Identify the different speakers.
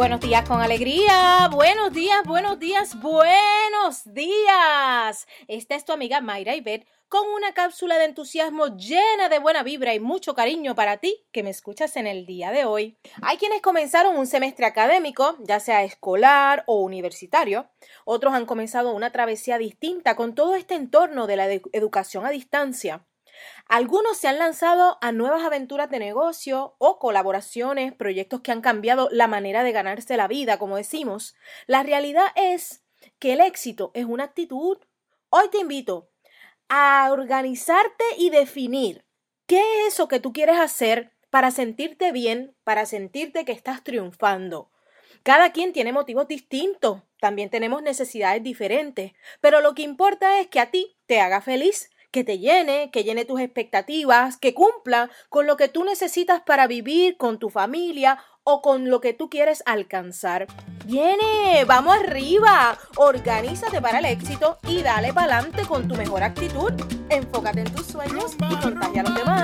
Speaker 1: días con alegría. Buenos días, buenos días, buenos días. Esta es tu amiga Mayra Ibet con una cápsula de entusiasmo llena de buena vibra y mucho cariño para ti que me escuchas en el día de hoy. Hay quienes comenzaron un semestre académico, ya sea escolar o universitario. Otros han comenzado una travesía distinta con todo este entorno de la educación a distancia. Algunos se han lanzado a nuevas aventuras de negocio o colaboraciones, proyectos que han cambiado la manera de ganarse la vida, como decimos. La realidad es que el éxito es una actitud. Hoy te invito a organizarte y definir qué es eso que tú quieres hacer para sentirte bien, para sentirte que estás triunfando. Cada quien tiene motivos distintos, también tenemos necesidades diferentes, pero lo que importa es que a ti te haga feliz que te llene, que llene tus expectativas, que cumpla con lo que tú necesitas para vivir con tu familia o con lo que tú quieres alcanzar. Viene, vamos arriba, organízate para el éxito y dale para adelante con tu mejor actitud. Enfócate en tus sueños y contagia a los demás.